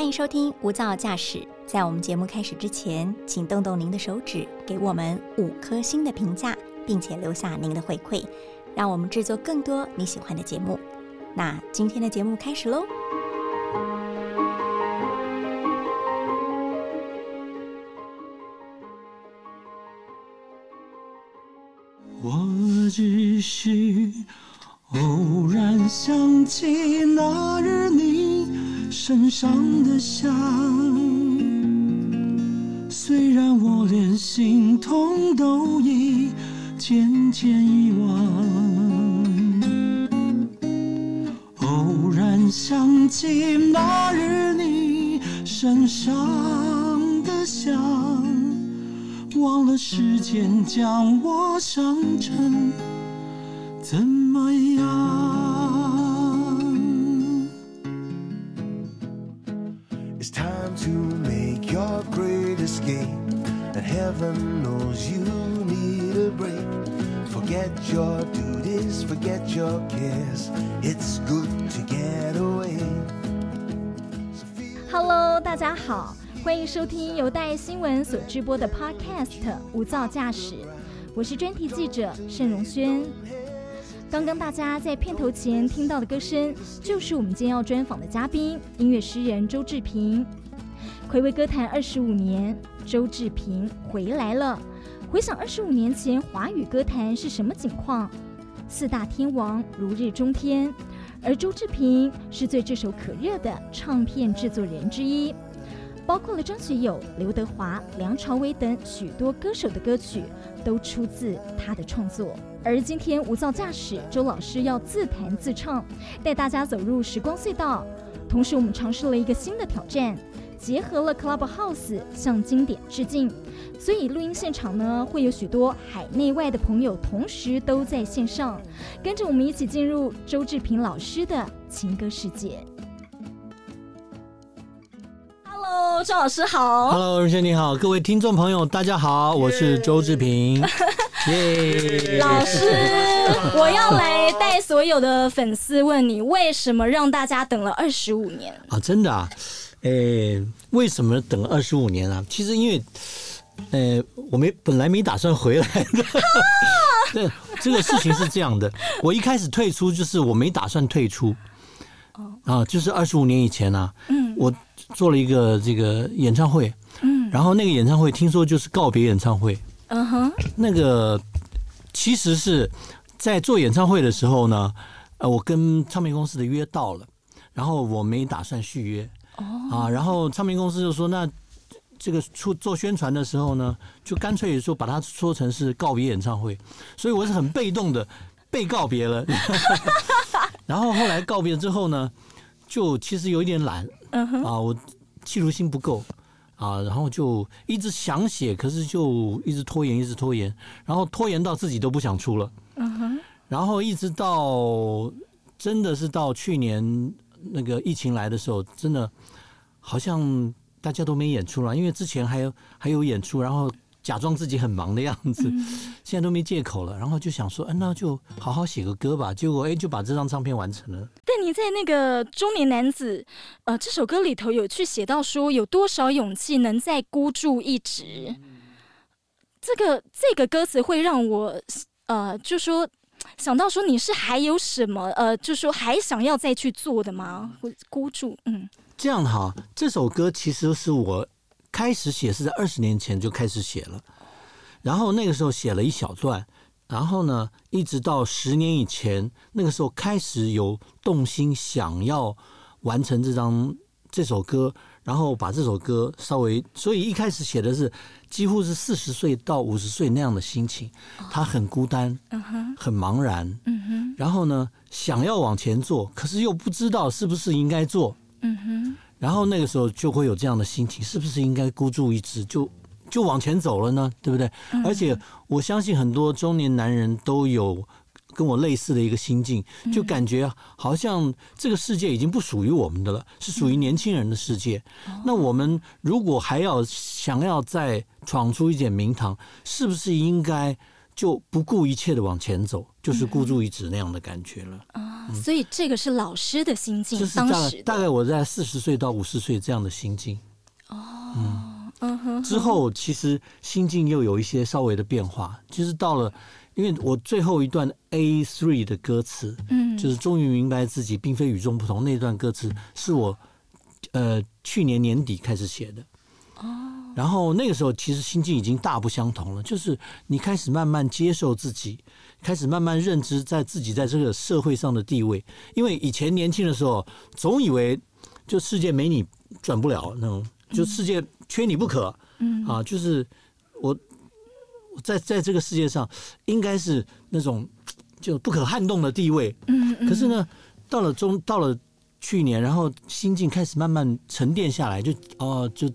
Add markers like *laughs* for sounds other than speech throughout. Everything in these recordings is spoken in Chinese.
欢迎收听无噪驾驶。在我们节目开始之前，请动动您的手指，给我们五颗星的评价，并且留下您的回馈，让我们制作更多你喜欢的节目。那今天的节目开始喽！我只是偶然想起那日你身上的香，虽然我连心痛都已渐渐遗忘。偶然想起那日你身上的香，忘了时间将我伤成怎么样。Hello，大家好，欢迎收听由大爱新闻所直播的 Podcast《无噪驾驶》，我是专题记者盛荣轩。刚刚大家在片头前听到的歌声，就是我们今天要专访的嘉宾——音乐诗人周志平。暌违歌坛二十五年，周志平回来了。回想二十五年前华语歌坛是什么景况？四大天王如日中天，而周志平是最炙手可热的唱片制作人之一，包括了张学友、刘德华、梁朝伟等许多歌手的歌曲都出自他的创作。而今天无噪驾驶，周老师要自弹自唱，带大家走入时光隧道。同时，我们尝试了一个新的挑战，结合了 Clubhouse 向经典致敬。所以录音现场呢，会有许多海内外的朋友同时都在线上，跟着我们一起进入周志平老师的情歌世界。Hello，周老师好。Hello，荣轩你好，各位听众朋友，大家好，我是周志平。*laughs* 耶，老师，我要来带所有的粉丝问你，为什么让大家等了二十五年？啊，真的啊，诶，为什么等二十五年啊？其实因为，呃，我没本来没打算回来的。*laughs* 对，这个事情是这样的，我一开始退出就是我没打算退出。啊，就是二十五年以前啊，嗯。我做了一个这个演唱会，嗯。然后那个演唱会听说就是告别演唱会，嗯哼，那个其实是在做演唱会的时候呢，呃，我跟唱片公司的约到了，然后我没打算续约，哦。啊，然后唱片公司就说那。这个出做宣传的时候呢，就干脆说把它说成是告别演唱会，所以我是很被动的被告别了。*laughs* *laughs* 然后后来告别之后呢，就其实有一点懒啊，我企图心不够。啊，然后就一直想写，可是就一直拖延，一直拖延，然后拖延到自己都不想出了，然后一直到真的是到去年那个疫情来的时候，真的好像大家都没演出了，因为之前还有还有演出，然后假装自己很忙的样子，现在都没借口了，然后就想说，嗯、那就好好写个歌吧，结果哎就把这张唱片完成了。但你在那个中年男子，呃，这首歌里头有去写到说，有多少勇气能再孤注一掷？这个这个歌词会让我，呃，就说想到说你是还有什么，呃，就说还想要再去做的吗？或孤注，嗯。这样哈，这首歌其实是我开始写是在二十年前就开始写了，然后那个时候写了一小段，然后呢，一直到十年以前，那个时候开始有动心想要完成这张这首歌，然后把这首歌稍微，所以一开始写的是几乎是四十岁到五十岁那样的心情，他很孤单，很茫然，然后呢，想要往前做，可是又不知道是不是应该做。然后那个时候就会有这样的心情，是不是应该孤注一掷，就就往前走了呢？对不对？而且我相信很多中年男人都有跟我类似的一个心境，就感觉好像这个世界已经不属于我们的了，是属于年轻人的世界。那我们如果还要想要再闯出一点名堂，是不是应该？就不顾一切的往前走，就是孤注一掷那样的感觉了。啊，所以这个是老师的心境就，是当大概时大概我在四十岁到五十岁这样的心境。哦嗯哼，之后其实心境又有一些稍微的变化，就是到了，因为我最后一段 A three 的歌词，嗯，就是终于明白自己并非与众不同那段歌词，是我呃去年年底开始写的。哦，然后那个时候其实心境已经大不相同了，就是你开始慢慢接受自己，开始慢慢认知在自己在这个社会上的地位。因为以前年轻的时候，总以为就世界没你转不了那种，就世界缺你不可。嗯啊，就是我我在在这个世界上应该是那种就不可撼动的地位。嗯嗯可是呢，到了中到了去年，然后心境开始慢慢沉淀下来，就哦、就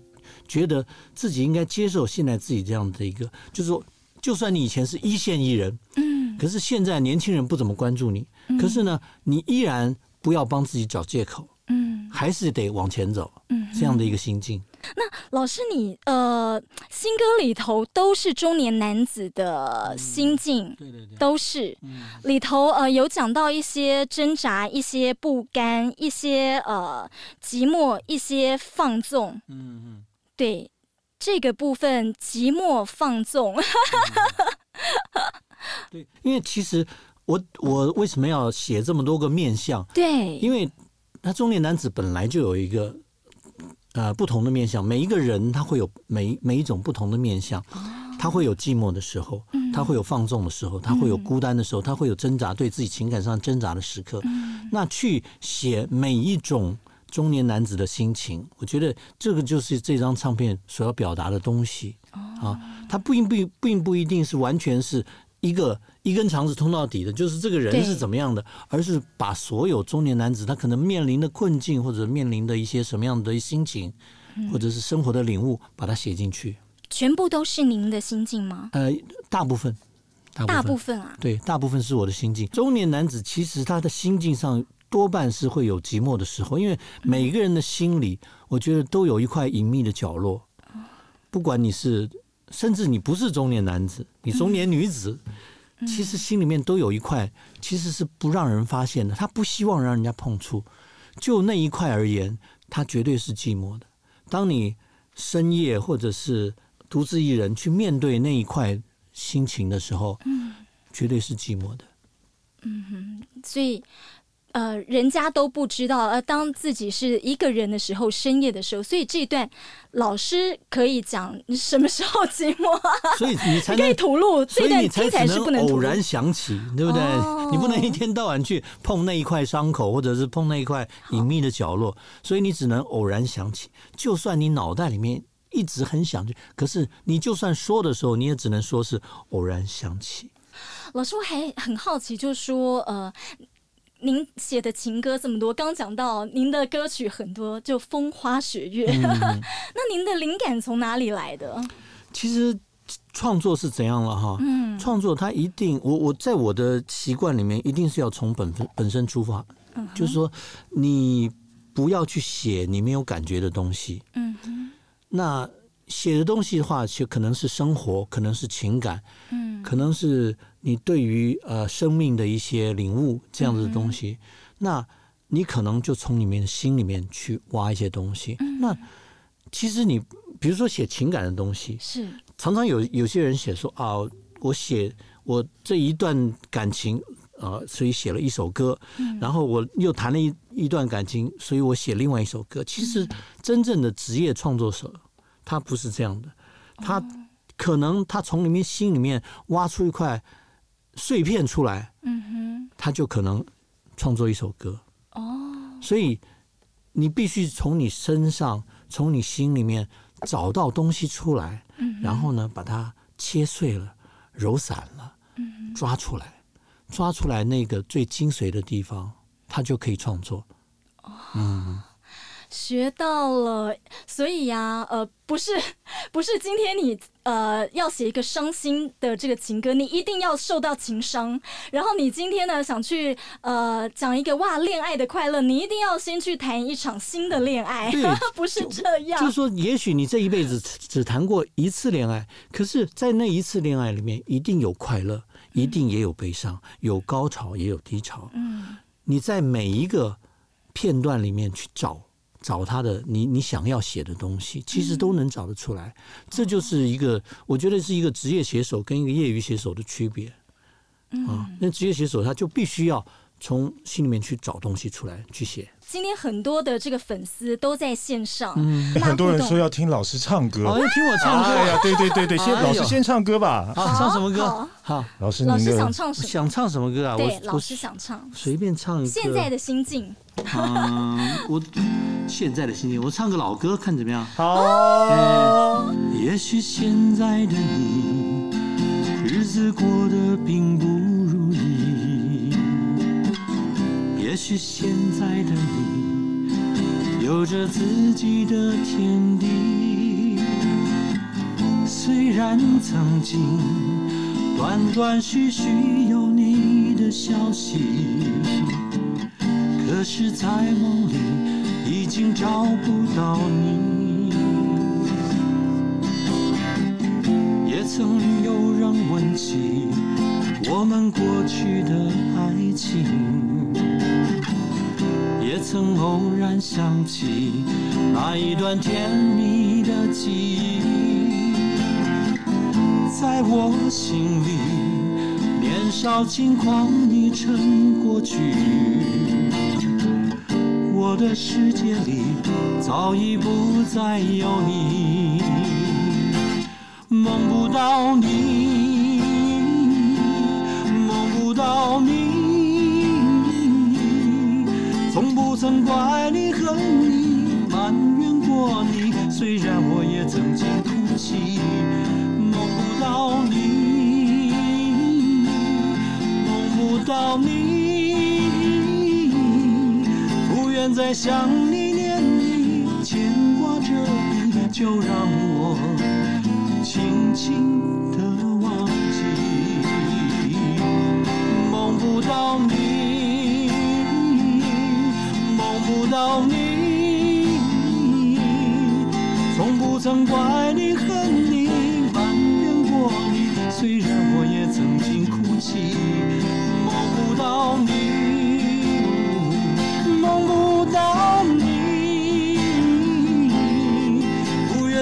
觉得自己应该接受现在自己这样的一个，就是说，就算你以前是一线艺人，嗯。可是现在年轻人不怎么关注你，可是呢，你依然不要帮自己找借口，嗯。还是得往前走，嗯，这样的一个心境。那老师你，呃新歌里头都是中年男子的心境，对对对，都是。嗯。里头呃有讲到一些挣扎、一些不甘、一些呃寂寞、一些放纵。嗯嗯。对这个部分，寂寞放纵，*laughs* 对，因为其实我我为什么要写这么多个面相？对，因为他中年男子本来就有一个呃不同的面相，每一个人他会有每每一种不同的面相，他会有寂寞的时候，他会有放纵的时候，他会有孤单的时候，他会有挣扎对自己情感上挣扎的时刻。那去写每一种。中年男子的心情，我觉得这个就是这张唱片所要表达的东西啊。它并不并不一定是完全是一个一根肠子通到底的，就是这个人是怎么样的，而是把所有中年男子他可能面临的困境或者面临的一些什么样的心情，或者是生活的领悟，把它写进去。全部都是您的心境吗？呃，大部分，大部分，大部分啊，对，大部分是我的心境。中年男子其实他的心境上多半是会有寂寞的时候，因为每个人的心里，我觉得都有一块隐秘的角落。不管你是，甚至你不是中年男子，你中年女子，其实心里面都有一块，其实是不让人发现的。他不希望让人家碰触。就那一块而言，他绝对是寂寞的。当你深夜或者是独自一人去面对那一块心情的时候，绝对是寂寞的。嗯所以。呃，人家都不知道，呃，当自己是一个人的时候，深夜的时候，所以这一段老师可以讲你什么时候寂寞啊？*laughs* 所以你才可以吐露，这段所以你才听起来只是不能。偶然想起，对不对？哦你不能一天到晚去碰那一块伤口，或者是碰那一块隐秘的角落，所以你只能偶然想起。就算你脑袋里面一直很想去，可是你就算说的时候，你也只能说是偶然想起。老师，我还很好奇，就是说，呃，您写的情歌这么多，刚讲到您的歌曲很多，就风花雪月，嗯 *laughs* 那您的灵感从哪里来的？其实创作是怎样了哈？嗯创作它一定，我我在我的习惯里面，一定是要从本分本身出发，嗯就是说你不要去写你没有感觉的东西。嗯哼那写的东西的话，就可能是生活，可能是情感，嗯可能是你对于呃生命的一些领悟这样子的东西。那你可能就从里面心里面去挖一些东西。那其实你比如说写情感的东西，是常常有有些人写说啊，我写我这一段感情。呃，所以写了一首歌，然后我又谈了一一段感情，所以我写另外一首歌。其实真正的职业创作者，他不是这样的，他可能他从里面心里面挖出一块碎片出来，嗯哼。他就可能创作一首歌。哦。所以你必须从你身上，从你心里面找到东西出来，然后呢，把它切碎了、揉散了，抓出来，抓出来那个最精髓的地方，它就可以创作。学到了，所以呀、呃，不是 *laughs* 不是今天你呃要写一个伤心的这个情歌，你一定要受到情伤。然后你今天呢想去呃讲一个哇恋爱的快乐，你一定要先去谈一场新的恋爱对，*laughs* 不是这样。就是说，也许你这一辈子只只谈过一次恋爱，可是，在那一次恋爱里面，一定有快乐，一定也有悲伤，有高潮，也有低潮。嗯，你在每一个片段里面去找找他的你你想要写的东西，其实都能找得出来。这就是一个，我觉得是一个职业写手跟一个业余写手的区别。啊，那职业写手他就必须要从心里面去找东西出来去写。今天很多的这个粉丝都在线上，嗯很多人说要听老师唱歌。哦，要听我唱歌哎呀，对对对对，先哎老师先唱歌吧。好，唱什么歌好？老师老师想唱什么？想唱什么歌啊？对，老师想唱。随便唱一个。现在的心境，嗯，我现在的心情，我唱个老歌，看怎么样？好，也许现在的你，日子过得并不如意。也许现在的你，有着自己的天地。虽然曾经断断续续有你的消息，可是，在梦里已经找不到你。也曾有人问起我们过去的爱情，也曾偶然想起那一段甜蜜的记忆，在我心里，年少轻狂已成过去。我的世界里早已不再有你，梦不到你，梦不到你，从不曾怪你恨你，埋怨过你。虽然我也曾经哭泣，梦不到你，梦不到你，不愿再想你念你，牵挂着你，就让我轻轻地忘记。梦不到你，梦不到你，从不曾怪你恨你，埋怨过你。虽然我也曾经哭泣，梦不到你，梦不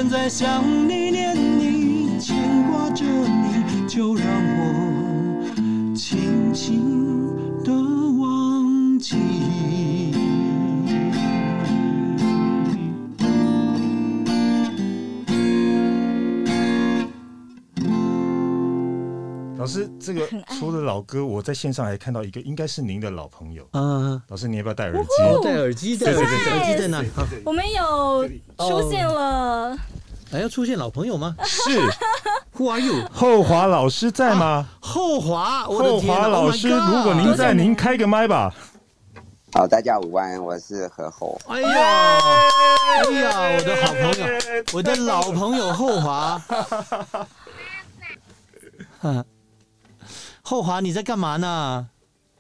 现在想你念你，牵挂着你，就让师，这个除了老歌，我在线上还看到一个，应该是您的老朋友。嗯，老师，你要不要戴耳机？我戴耳机，戴耳机，耳机在哪我们有出现了，还要出现老朋友吗是？*laughs* Who are you？后华老师在吗？后华，我的后华老 Oh 师，如果您在，您开个麦吧。好，大家午安，我是何厚。哎呀，哎呀，我的好朋友，我的老朋友后华。*laughs* 嗯，后华你在干嘛呢？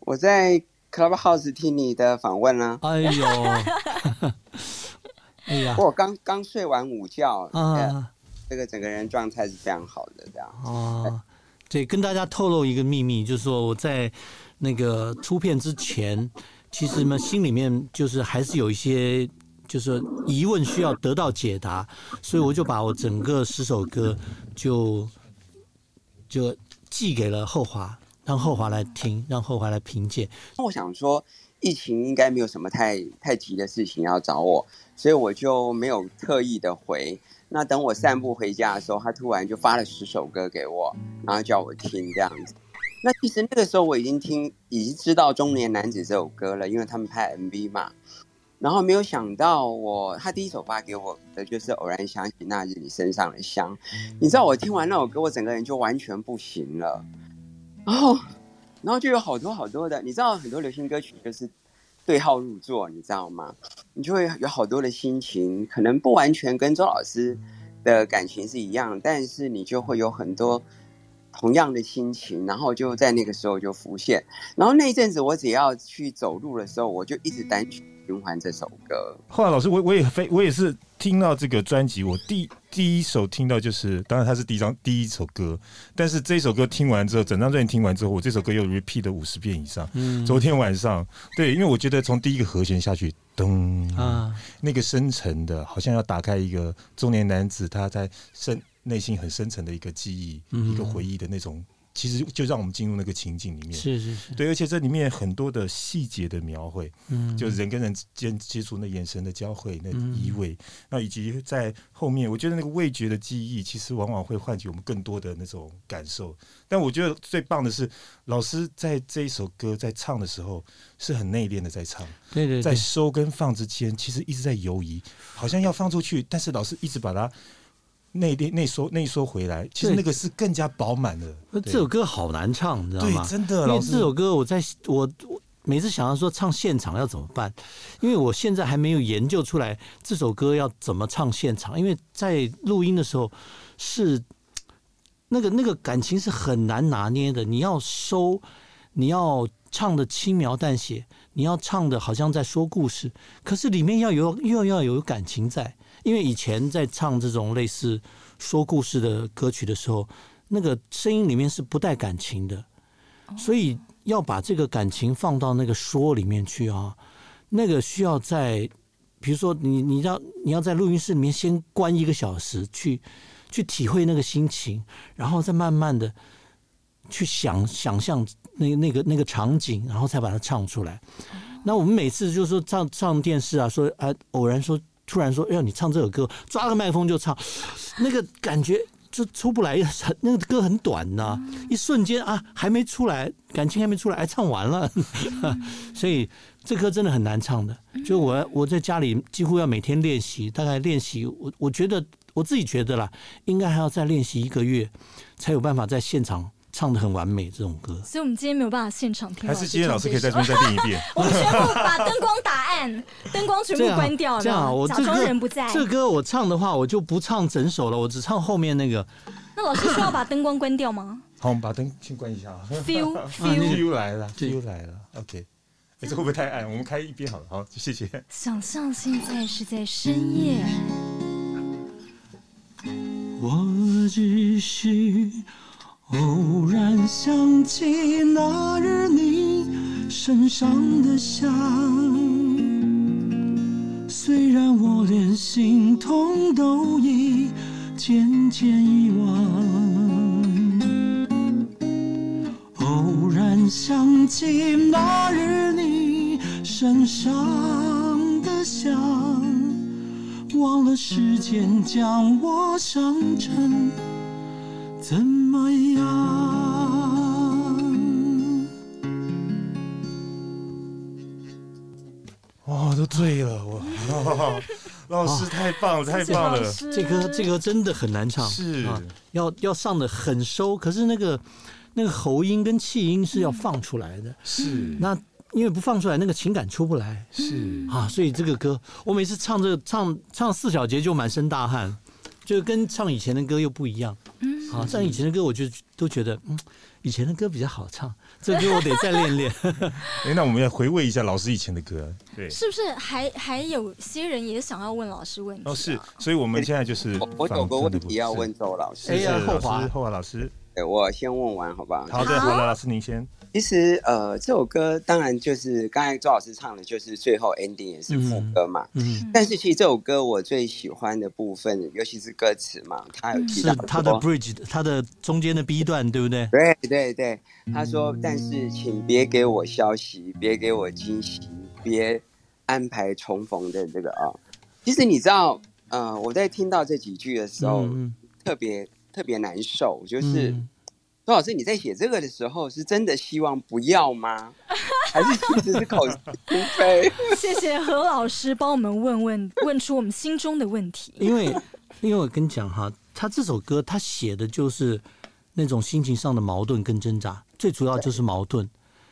我在 Clubhouse 听你的访问呢、哎呦，*laughs* 哎呀，我刚刚睡完午觉，呃，啊。这个整个人状态是非常好的，这样。哦，对，跟大家透露一个秘密，就是说我在那个出片之前，其实呢心里面就是还是有一些就是疑问需要得到解答，所以我就把我整个十首歌就就寄给了后华，让后华来听，让后华来评鉴。我想说，疫情应该没有什么太太急的事情要找我，所以我就没有特意的回。那等我散步回家的时候，他突然就发了十首歌给我，然后叫我听这样子。那其实那个时候我已经听，已经知道《中年男子》这首歌了，因为他们拍 MV 嘛。然后没有想到我，他第一首发给我的就是《偶然想起那日你身上的香》。你知道我听完那首歌，我整个人就完全不行了。然后，然后就有好多好多的，你知道很多流行歌曲就是对号入座，你知道吗？你就会有好多的心情，可能不完全跟周老师的感情是一样，但是你就会有很多同样的心情，然后就在那个时候就浮现。然后那一阵子，我只要去走路的时候，我就一直单曲循环这首歌。后来老师，我我也非我也是听到这个专辑，我第第一首听到就是，当然它是第一张第一首歌，但是这首歌听完之后，整张专辑听完之后，我这首歌又 repeat 了五十遍以上。嗯昨天晚上，对，因为我觉得从第一个和弦下去，噔啊，那个深沉的，好像要打开一个中年男子他在深内心很深沉的一个记忆、嗯一个回忆的那种，其实就让我们进入那个情景里面。是是是，对，而且这里面很多的细节的描绘，嗯，就是人跟人之间接触那眼神的交汇、那嗯依偎，那以及在后面，我觉得那个味觉的记忆，其实往往会唤起我们更多的那种感受。但我觉得最棒的是，老师在这一首歌在唱的时候是很内敛的在唱，在对对。在，收跟放之间，其实一直在游移，好像要放出去，但是老师一直把它内敛内缩内缩回来，其实那个是更加饱满的。那这首歌好难唱，你知道吗对，？真的，因为这首歌我在我我每次想要说唱现场要怎么办，因为我现在还没有研究出来这首歌要怎么唱现场，因为在录音的时候是那个那个感情是很难拿捏的，你要收，你要唱的轻描淡写，你要唱的好像在说故事，可是里面要有又要有感情在，因为以前在唱这种类似说故事的歌曲的时候，那个声音里面是不带感情的，所以要把这个感情放到那个说里面去啊，那个需要在，比如说你你要你要在录音室里面先关一个小时去去体会那个心情，然后再慢慢的去想想象那那个那个场景，然后才把它唱出来。那我们每次就是说上上电视啊，说啊偶然说突然说，哎呀你唱这首歌，抓个麦克风就唱，那个感觉就出不来，很那个歌很短呐、一瞬间啊还没出来，感情还没出来，哎唱完了，*laughs* 所以这歌真的很难唱的。就我我在家里几乎要每天练习，大概练习我我觉得我自己觉得啦，应该还要再练习一个月，才有办法在现场唱的很完美这种歌。所以我们今天没有办法现场听。还是今天老师可以在这边再练一遍。*laughs* 我们全部把灯光打暗，*laughs* 灯光全部关掉，这样啊，我假装人不在。这歌我唱的话，我就不唱整首了，我只唱后面那个。那老师需要把灯光关掉吗 *laughs* 好，我们把灯先关一下啊。？Feel 那 feel，feel 来了对，feel 来了，OK。哎，这会不会太暗？我们开一边好了，好，谢谢。想象现在是在深夜，我只是偶然想起那日你身上的香，虽然我连心痛都已渐渐遗忘。偶然想起那日你身上的香。忘了时间将我伤成怎么样？哇，都醉了，我。*laughs* 老师太棒了，太棒了，这歌这歌真的很难唱，是。啊，要要上的很收，可是那个那个喉音跟气音是要放出来的，是。那因为不放出来，那个情感出不来。是，啊，所以这个歌我每次唱这个唱唱四小节就满身大汗，就跟唱以前的歌又不一样，啊，唱以前的歌我就都觉得嗯，以前的歌比较好唱，这歌我得再练练。*laughs* 哎，那我们要回味一下老师以前的歌，对，是不是？还还有些人也想要问老师问题、啊？哦是，所以我们现在就是我我有个问题要问是。周老师，哎呀是后华老师，后华老师，哎我先问完好吧好？好的，好了，老师您先，其实呃，这首歌当然就是刚才周老师唱的，就是最后 ending 也是副歌嘛。嗯，但是其实这首歌我最喜欢的部分，尤其是歌词嘛，他有提到是他的 bridge，他的中间的 B 段，对不对？对对对，他说：“但是请别给我消息，别给我惊喜，别安排重逢的这个啊。”其实你知道，呃，我在听到这几句的时候，嗯特别特别难受，就是。嗯周老师，你在写这个的时候，是真的希望不要吗？还是其实是口是心非？*laughs* 谢谢何老师帮我们问问问出我们心中的问题。因为因为我跟你讲哈，他这首歌他写的就是那种心情上的矛盾跟挣扎，最主要就是矛盾，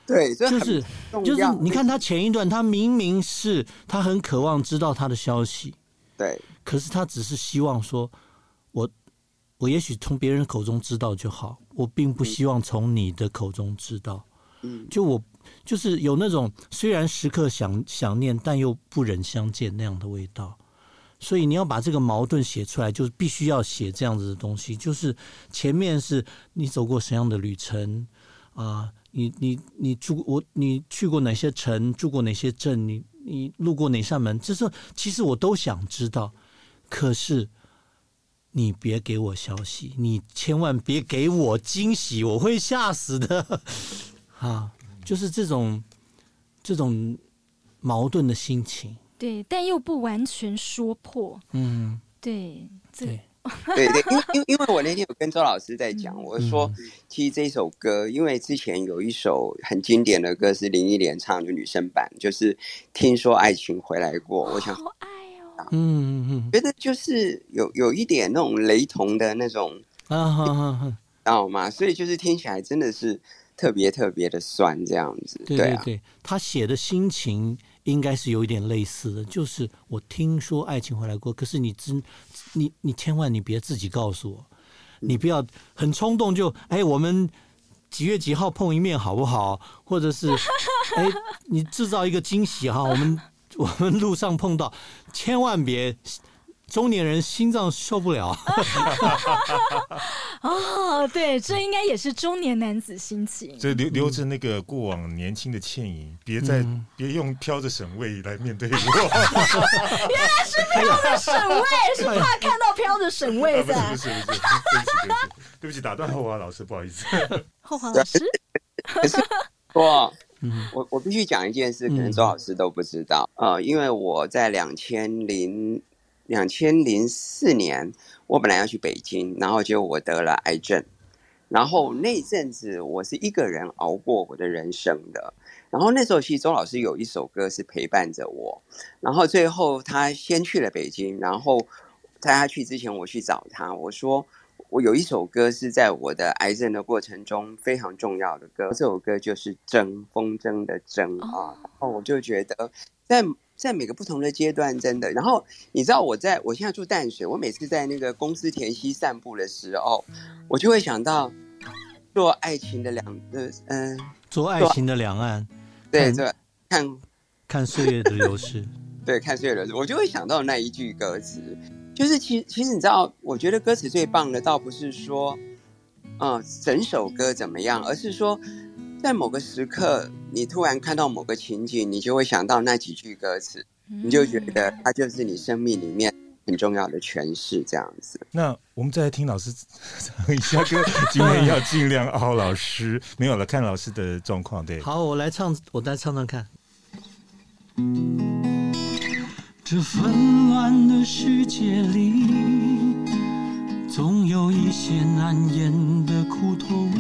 对，就是就是你看他前一段，他明明是他很渴望知道他的消息，对可是他只是希望说，我我也许从别人口中知道就好，我并不希望从你的口中知道。嗯就我就是有那种虽然时刻想想念，但又不忍相见那样的味道。所以你要把这个矛盾写出来，就是必须要写这样子的东西。就是前面是你走过什么样的旅程啊、你你你住我你去过哪些城，住过哪些镇，你你路过哪扇门，这是其实我都想知道。可是你别给我消息，你千万别给我惊喜，我会吓死的。*laughs* 啊，就是这种这种矛盾的心情。对，但又不完全说破。嗯，对，这对，对 *laughs* 对，因为因为因为我那天有跟周老师在讲，我说嗯其实这首歌，因为之前有一首很经典的歌是林忆莲唱的女生版，就是听说爱情回来过，我想好爱哦。嗯嗯觉得就是有有一点那种雷同的那种，嗯啊哈哈哈，知道吗？所以就是听起来真的是特别特别的酸这样子，啊，对对对，他写的心情应该是有一点类似的，就是我听说爱情回来过，可是你真你你千万你别自己告诉我，你不要很冲动就哎我们。几月几号碰一面好不好？或者是，哎，你制造一个惊喜哈，我们 *laughs* 我们路上碰到，千万别，中年人心脏受不了。*laughs* 哦，对，这应该也是中年男子心情。就留留着那个过往年轻的倩影，别再嗯别用飘着省位来面对我。*laughs* 原来是飘着省位是怕看到飘着省位啊不是不。是不是，对不起对不起对不起，打断后华老师，不好意思。后华老师，我嗯。我我必须讲一件事，可能嗯。周老师都不知道，呃，因为我在两千零两千零四年，我本来要去北京，然后结果我得了癌症，然后那一阵子我是一个人熬过我的人生的。然后那时候其实周老师有一首歌是陪伴着我，然后最后他先去了北京，然后在他去之前，我去找他，我说我有一首歌是在我的癌症的过程中非常重要的歌，这首歌就是“筝”风筝的“筝”啊。然后我就觉得在在每个不同的阶段，真的，然后你知道我在我现在住淡水，我每次在那个公司田溪散步的时候，我就会想到做爱情的两呃嗯、做爱情的两岸，看对对，看看岁月的流逝。*laughs* 对，看岁月流逝，我就会想到那一句歌词，就是其其实你知道，我觉得歌词最棒的，倒不是说，嗯、整首歌怎么样，而是说，在某个时刻，你突然看到某个情景，你就会想到那几句歌词，你就觉得它就是你生命里面很重要的诠释，这样子。那我们再来听老师唱 *laughs* 一下歌，今天要尽量凹老师，没有了，看老师的状况。对，好，我来唱，我来唱唱看。这纷乱的世界里，总有一些难言的苦痛；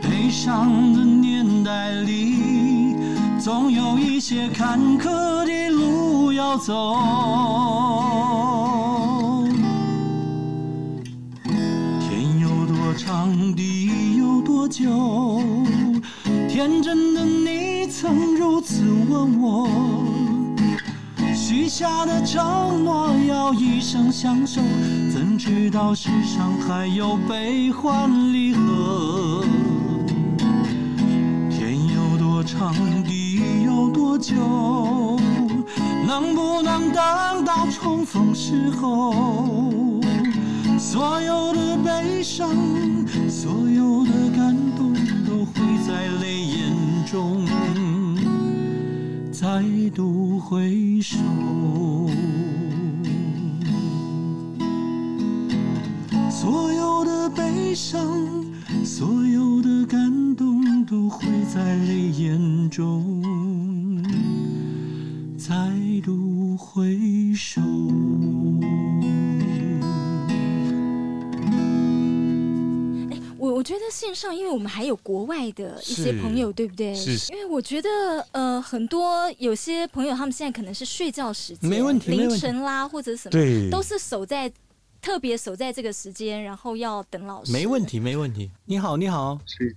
悲伤的年代里，总有一些坎坷的路要走。天有多长，地有多久？天真的你曾如此问我，下的承诺要一生相守，怎知道世上还有悲欢离合？天有多长，地有多久？能不能等到重逢时候？所有的悲伤，所有的感动，都会在泪眼中再度回首。所有的悲伤，所有的感动，都会在泪眼中再度回首。觉得线上，因为我们还有国外的一些朋友，对不对？是是因为我觉得呃，很多有些朋友他们现在可能是睡觉时间，没问题凌晨啦或者什么，对，都是守在特别守在这个时间，然后要等老师。没问。题，没问题。你好，你好，是，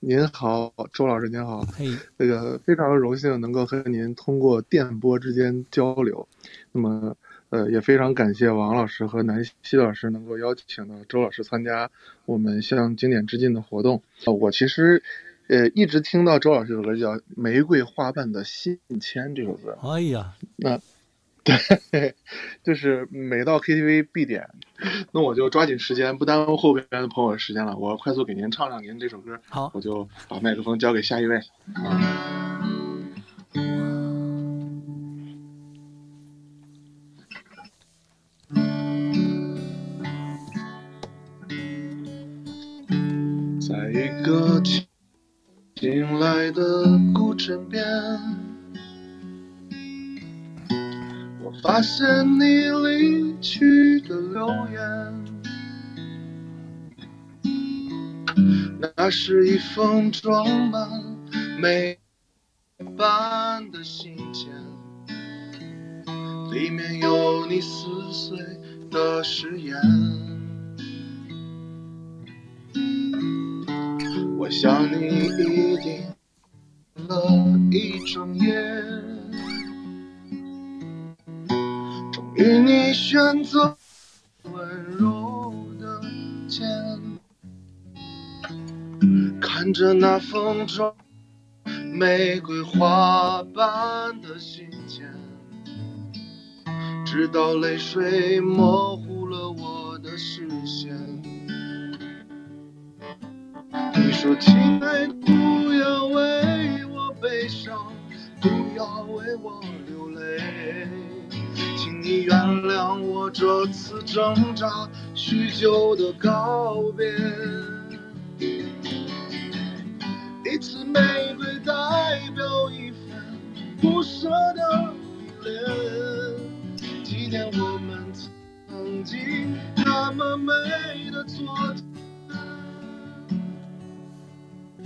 您好，周老师您好，嘿，那个非常荣幸能够和您通过电波之间交流。那么，呃，也非常感谢王老师和南希老师能够邀请到周老师参加我们向经典致敬的活动。呃，我其实，呃，一直听到周老师这首歌叫《玫瑰花瓣的信签》这首歌，哎呀，那对，就是每到 KTV 必点，那我就抓紧时间，不耽误后边的朋友的时间了，我快速给您唱唱您这首歌，好，我就把麦克风交给下一位。一个醒来的古镇边，我发现你离去的留言。那是一封装满美般的信件，里面有你撕碎的誓言。我想你一定了一整夜，终于你选择温柔的肩，看着那封装玫瑰花瓣的信笺，直到泪水模糊你说：“亲爱的，不要为我悲伤，不要为我流泪，请你原谅我这次挣扎许久的告别。一次玫瑰代表一份不舍的依恋，纪念我们曾经那么美的昨天。”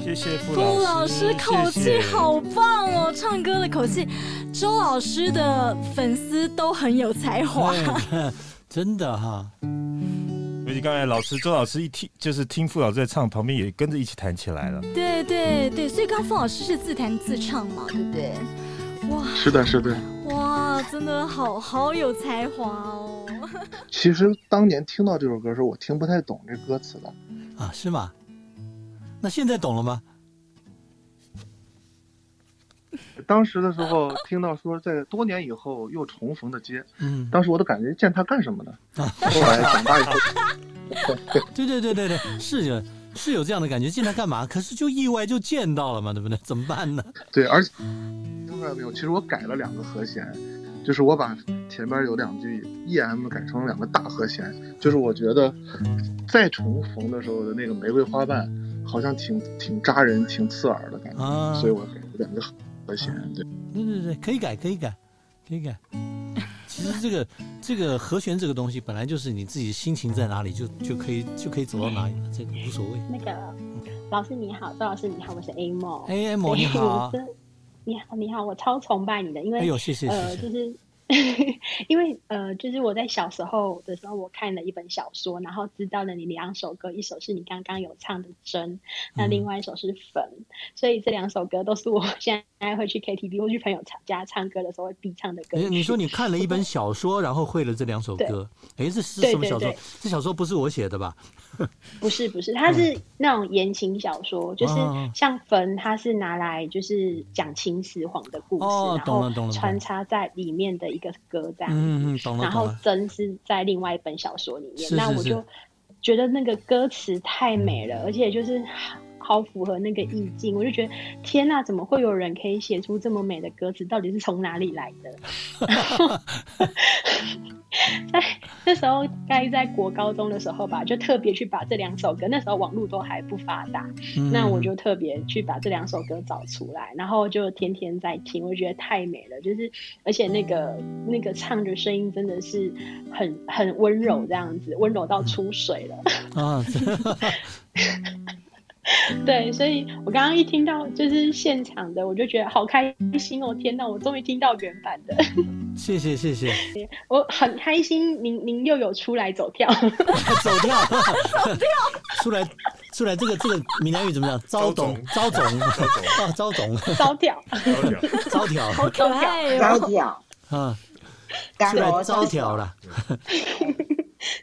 谢谢傅傅老师，师口气好棒哦，唱歌的口气，周老师的粉丝都很有才华。*laughs* 哎真的哈，尤其刚才老师周老师一听，就是听傅老师在唱，旁边也跟着一起弹起来了。对对对，所以刚刚傅老师是自弹自唱嘛，对不对？哇是的，是的。哇，真的好好有才华哦。*laughs* 其实当年听到这首歌的时候，我听不太懂这歌词的。啊，是吗？那现在懂了吗？当时的时候听到说在多年以后又重逢的街，嗯，当时我都感觉见他干什么呢？*laughs* 后来长大以后，*laughs* 对对对对对，是有是有这样的感觉，见他干嘛？可是就意外就见到了嘛，对不对？怎么办呢？对，而且听出来没有？其实我改了两个和弦，就是我把前面有两句 E M 改成两个大和弦，就是我觉得再重逢的时候的那个玫瑰花瓣，好像挺挺扎人、挺刺耳的感觉，啊，所以我改了两个和弦。对，对对对，可以改，可以改，可以改。其实这个这个和弦这个东西，本来就是你自己心情在哪里，就就可以就可以走到哪里了，这个无所谓。那个老师你好，赵老师你好，我是 A 梦。A M 你好 *laughs* 你好你好，我超崇拜你的，因为哎呦，谢谢呃，谢谢。就是 *laughs* 因为呃，就是我在小时候的时候，我看了一本小说，然后知道了你两首歌，一首是你刚刚有唱的《真》，那嗯另外一首是《粉》，所以这两首歌都是我 *laughs* 现在会去 KTV 或去朋友家唱歌的时候会必唱的歌。你说你看了一本 *laughs* 小说，然后会了这两首歌，哎，这是什么小说？这小说不是我写的吧？*laughs* 不是不是，它是那种言情小说，就是哦像坟，它是拿来就是讲秦始皇的故事，哦然后穿插在里面的一个歌这样。嗯嗯，懂了然后。真是在另外一本小说里面，是是是那我就觉得那个歌词太美了，而且就是好符合那个意境，我就觉得天呐，怎么会有人可以写出这么美的歌词？到底是从哪里来的？*laughs* 在那时候，该在国高中的时候吧，就特别去把这两首歌，那时候网络都还不发达，嗯那我就特别去把这两首歌找出来，然后就天天在听，我觉得太美了，就是而且那个那个唱的声音真的是很很温柔，这样子温柔到出水了。啊，*laughs* 对，所以我刚刚一听到就是现场的，我就觉得好开心哦！天哪，我终于听到原版的，*laughs* 谢谢谢谢，我很开心。您您又有出来走跳，*laughs* 走跳走跳，出来出来，这个这个闽南语怎么讲？招总招总招总招跳，高调招跳好可爱高哦！调，啊，出来招跳了。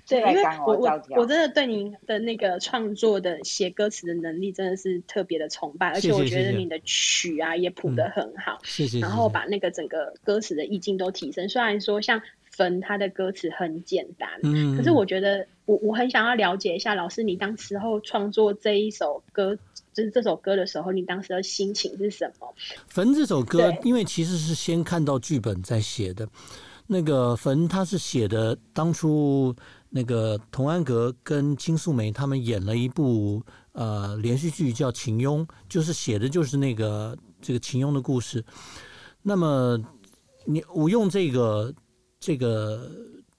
对，因为我我我真的对您的那个创作的写歌词的能力真的是特别的崇拜，而且我觉得你的曲啊也谱得嗯很好，谢谢。然后把那个整个歌词的意境都提升。虽然说像坟它的歌词很简单，嗯，可是我觉得我我很想要了解一下老师，你当时候创作这一首歌，就是这首歌的时候，你当时的心情是什么？《坟》这首歌，因为其实是先看到剧本再写的。那个《坟》他是写的，当初那个童安格跟金素梅他们演了一部呃连续剧叫《秦庸》，就是写的就是那个这个秦庸的故事。那么你我用这个这个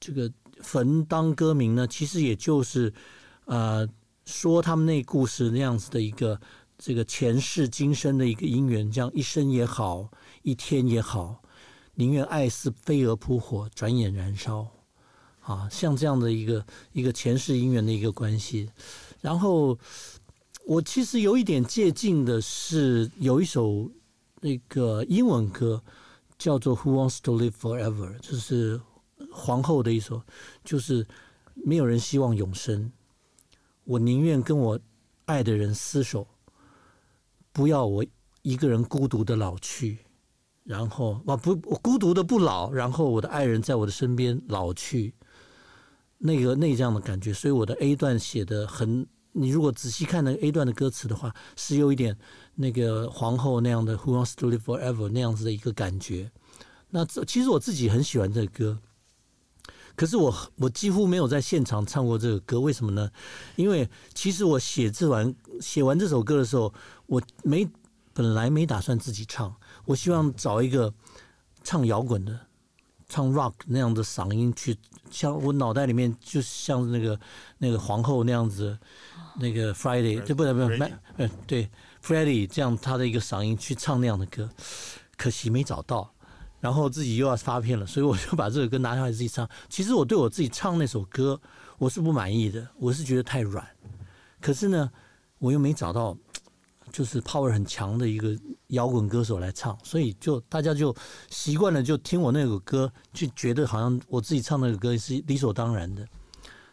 这个坟当歌名呢，其实也就是呃说他们那故事那样子的一个这个前世今生的一个姻缘，这样一生也好，一天也好，宁愿爱似飞蛾扑火，转眼燃烧。啊，像这样的一个一个前世姻缘的一个关系，然后我其实有一点借鉴的是有一首那个英文歌叫做《Who Wants to Live Forever》，就是皇后的一首，就是没有人希望永生，我宁愿跟我爱的人厮守，不要我一个人孤独的老去。然后我不我孤独的不老，然后我的爱人在我的身边老去，那个那这样的感觉，所以我的 A 段写的很，你如果仔细看那个 A 段的歌词的话，是有一点那个皇后那样的 Who wants to live forever 那样子的一个感觉。那这其实我自己很喜欢这个歌，可是我我几乎没有在现场唱过这个歌，为什么呢？因为其实我写这完写完这首歌的时候，我没本来没打算自己唱，我希望找一个唱摇滚的、唱 rock 那样的嗓音去，像我脑袋里面就像那个那个皇后那样子，那个 Friday 对不能？不是 Freddie 呃对 Freddie 这样他的一个嗓音去唱那样的歌，可惜没找到。然后自己又要发片了，所以我就把这首歌拿下来自己唱。其实我对我自己唱那首歌，我是不满意的，我是觉得太软。可是呢，我又没找到就是 power 很强的一个摇滚歌手来唱，所以就大家就习惯了，就听我那首歌，就觉得好像我自己唱那个歌是理所当然的。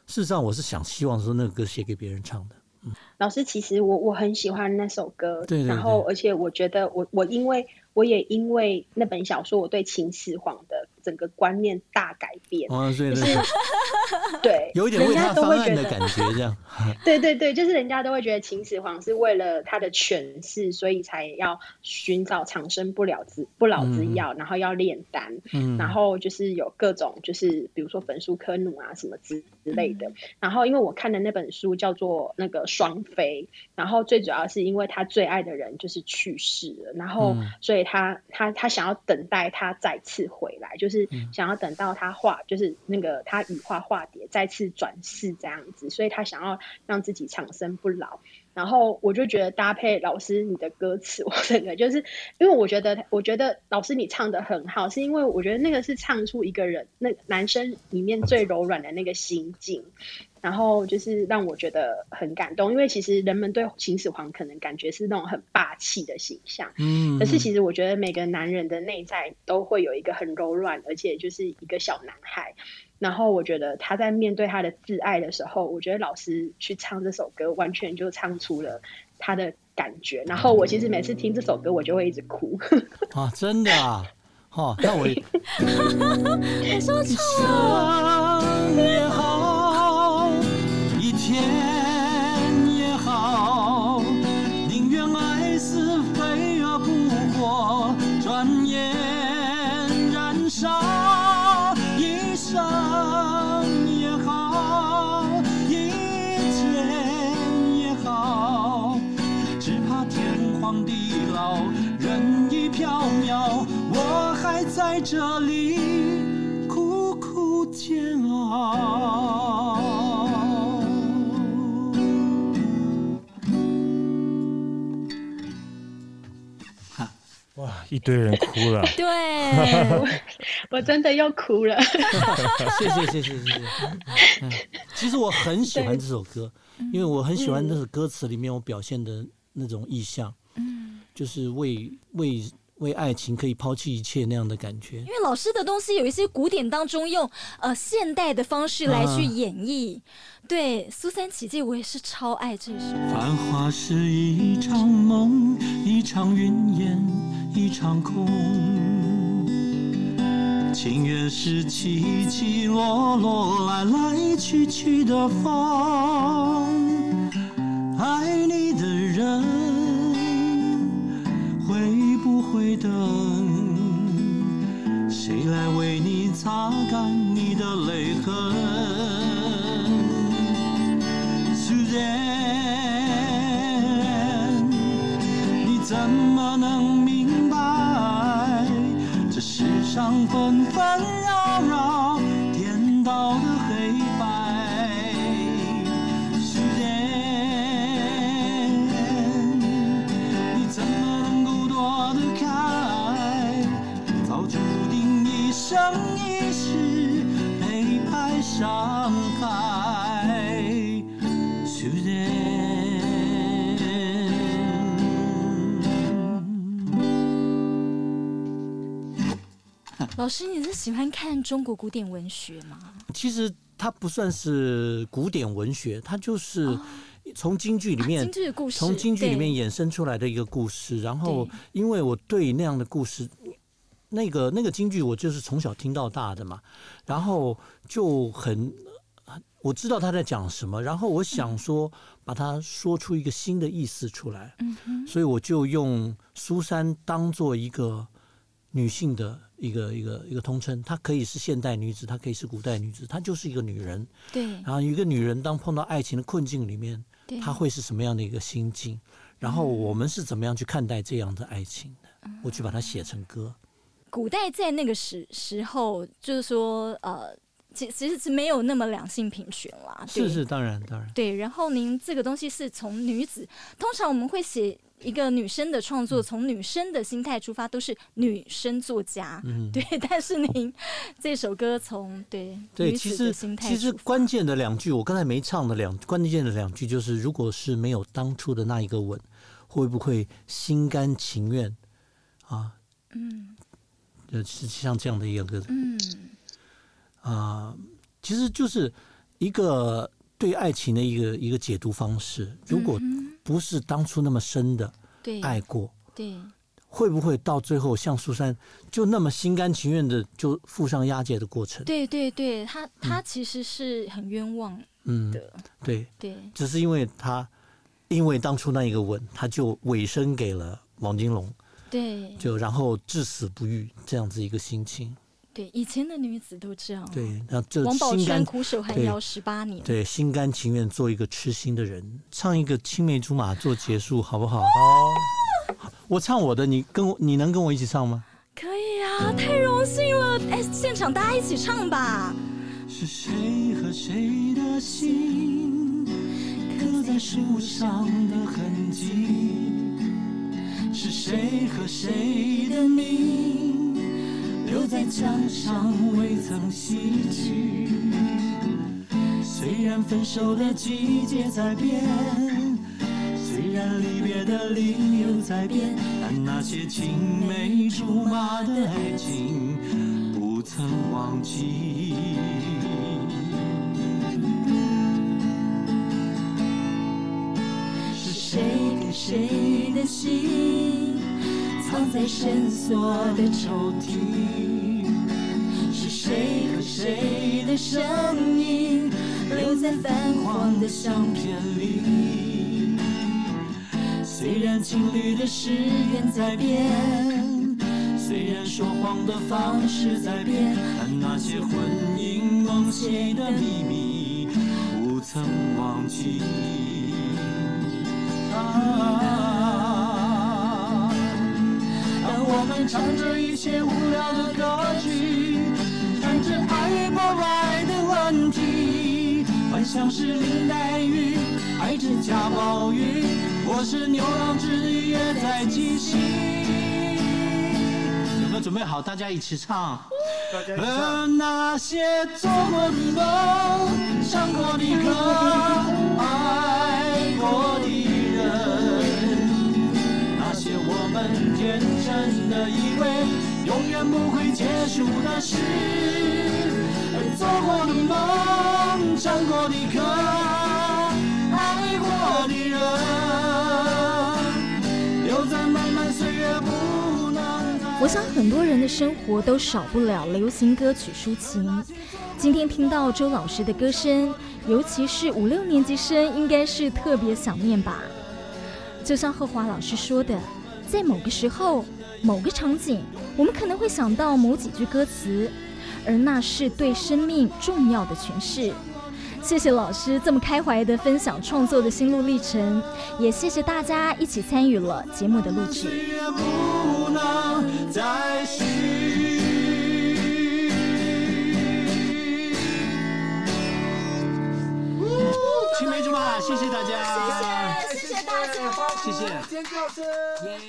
事实上，我是想希望说那个歌写给别人唱的。嗯老师，其实我我很喜欢那首歌，对对然后而且我觉得我我因为我也因为那本小说，我对秦始皇的整个观念大改变。就是 *laughs* 对，有一点为他人家都方案的会觉得感觉，这样。*laughs* 对对对，就是人家都会觉得秦始皇是为了他的权势，所以才要寻找长生不了之不老之药，然后要炼丹，嗯，然后就是有各种就是比如说焚书坑儒啊什么之之类嗯的。然后因为我看的那本书叫做那个双飞，然后最主要是因为他最爱的人就是去世了，然后嗯所以他他他想要等待他再次回来，就是嗯想要等到他化就是那个他羽化化蝶再次转世这样子，所以他想要让自己长生不老。然后我就觉得搭配老师你的歌词，*laughs* 我整个就是因为我觉得，我觉得老师你唱的很好，是因为我觉得那个是唱出一个人那男生里面最柔软的那个心境，然后就是让我觉得很感动。因为其实人们对秦始皇可能感觉是那种很霸气的形象，嗯，可是其实我觉得每个男人的内在都会有一个很柔软，而且就是一个小男孩。然后我觉得他在面对他的挚爱的时候，我觉得老师去唱这首歌，完全就唱出了他的感觉。然后我其实每次听这首歌，我就会一直哭。*laughs* 啊，真的啊，哦，那我我 *laughs* *laughs* 说一唱生也好，天也好，宁愿爱似飞蛾扑火，转眼燃烧。一生也好，一天也好，只怕天荒地老，人已飘渺，我还在这里苦苦煎熬。哇，一堆人哭了。*laughs* 对，*laughs* 我真的又哭了。*laughs* 谢谢谢谢谢谢。嗯，其实我很喜欢这首歌，因为我很喜欢那首歌词里面我表现的那种意象，嗯就是为为为爱情可以抛弃一切那样的感觉因。为老师的东西有一些古典当中用呃现代的方式来去演绎。对，苏三起解我也是超爱这首。繁华是一场梦，一场云烟，一场空。情缘是起起落落，来来去去的风。爱你的人会不会等？谁来为你擦干你的泪痕苏珊你怎么能明白？这世上纷纷老师，你是喜欢看中国古典文学吗？其实它不算是古典文学，它就是从京剧里面、啊京剧的故事从京剧里面衍生出来的一个故事。然后，因为我对那样的故事，那个那个京剧我就是从小听到大的嘛，然后就很。我知道他在讲什么，然后我想说把它说出一个新的意思出来，嗯，所以我就用苏珊当做一个女性的一个一个一个通称，她可以是现代女子，她可以是古代女子，她就是一个女人。对然后一个女人当碰到爱情的困境里面，她会是什么样的一个心境？然后我们是怎么样去看待这样的爱情的？嗯我去把它写成歌。古代在那个时时候，就是说呃，其其实是没有那么两性平权啦。是是，当然当然。对，然后您这个东西是从女子，通常我们会写一个女生的创嗯。作，从女生的心态出发，都是女生作家。嗯，对，*laughs* 但是您这首歌从对对，其实其实关键的两句，我刚才没唱的两关键的两句，就是如果是没有当初的那一个吻，会不会心甘情愿？啊？嗯。就是像这样的一个嗯。啊、其实就是一个对爱情的一个一个解读方式。如果嗯不是当初那么深的爱过，对。会不会到最后像苏珊就那么心甘情愿的就付上押解的过程？对对对，他他其实是很冤枉嗯，的，对，对。只是因为他因为当初那一个吻，他就委身给了王金龙，对。就然后至死不渝这样子一个心情。对，以前的女子都这样。，对，那这王宝心甘钏苦守寒窑十八年。对心甘情愿做一个痴心的人，唱一个青梅竹马做结束，好不好？好，我唱我的，你跟我，你能跟我一起唱吗？可以啊，太荣幸了！哎，现场大家一起唱吧。是谁和谁的心刻在树上的痕迹？是谁和谁的名留在墙上未曾洗去？虽然分手的季节在变，虽然离别的理由在变，但那些青梅竹马的爱情不曾忘记。是谁给谁的心藏在深锁的抽屉？是谁和谁的声音留在泛黄的相片里？虽然情侣的誓言在变，虽然说谎的方式在变，但那些婚姻梦碎的秘密不曾忘记。啊，们唱着一些无聊的歌曲，谈着爱不爱的问题，幻想是林黛玉爱着贾宝玉，或是牛郎织女也在继续。有没有准备好？大家一起唱。大家一起唱。而那些做过的梦、唱过的歌、爱过的的以为永远不会结束的事，做过的梦，唱过的歌，爱过的人，我想很多人的生活都少不了流行歌曲抒情。今天听到周老师的歌声，尤其是五六年级生，应该是特别想念吧。就像贺华老师说的，在某个时候、某个场景，我们可能会想到某几句歌词，而那是对生命重要的诠释。谢谢老师这么开怀的分享创作的心路历程，也谢谢大家一起参与了节目的录制。青梅竹马，谢谢大家，谢谢谢谢大家。谢谢。尖叫声。耶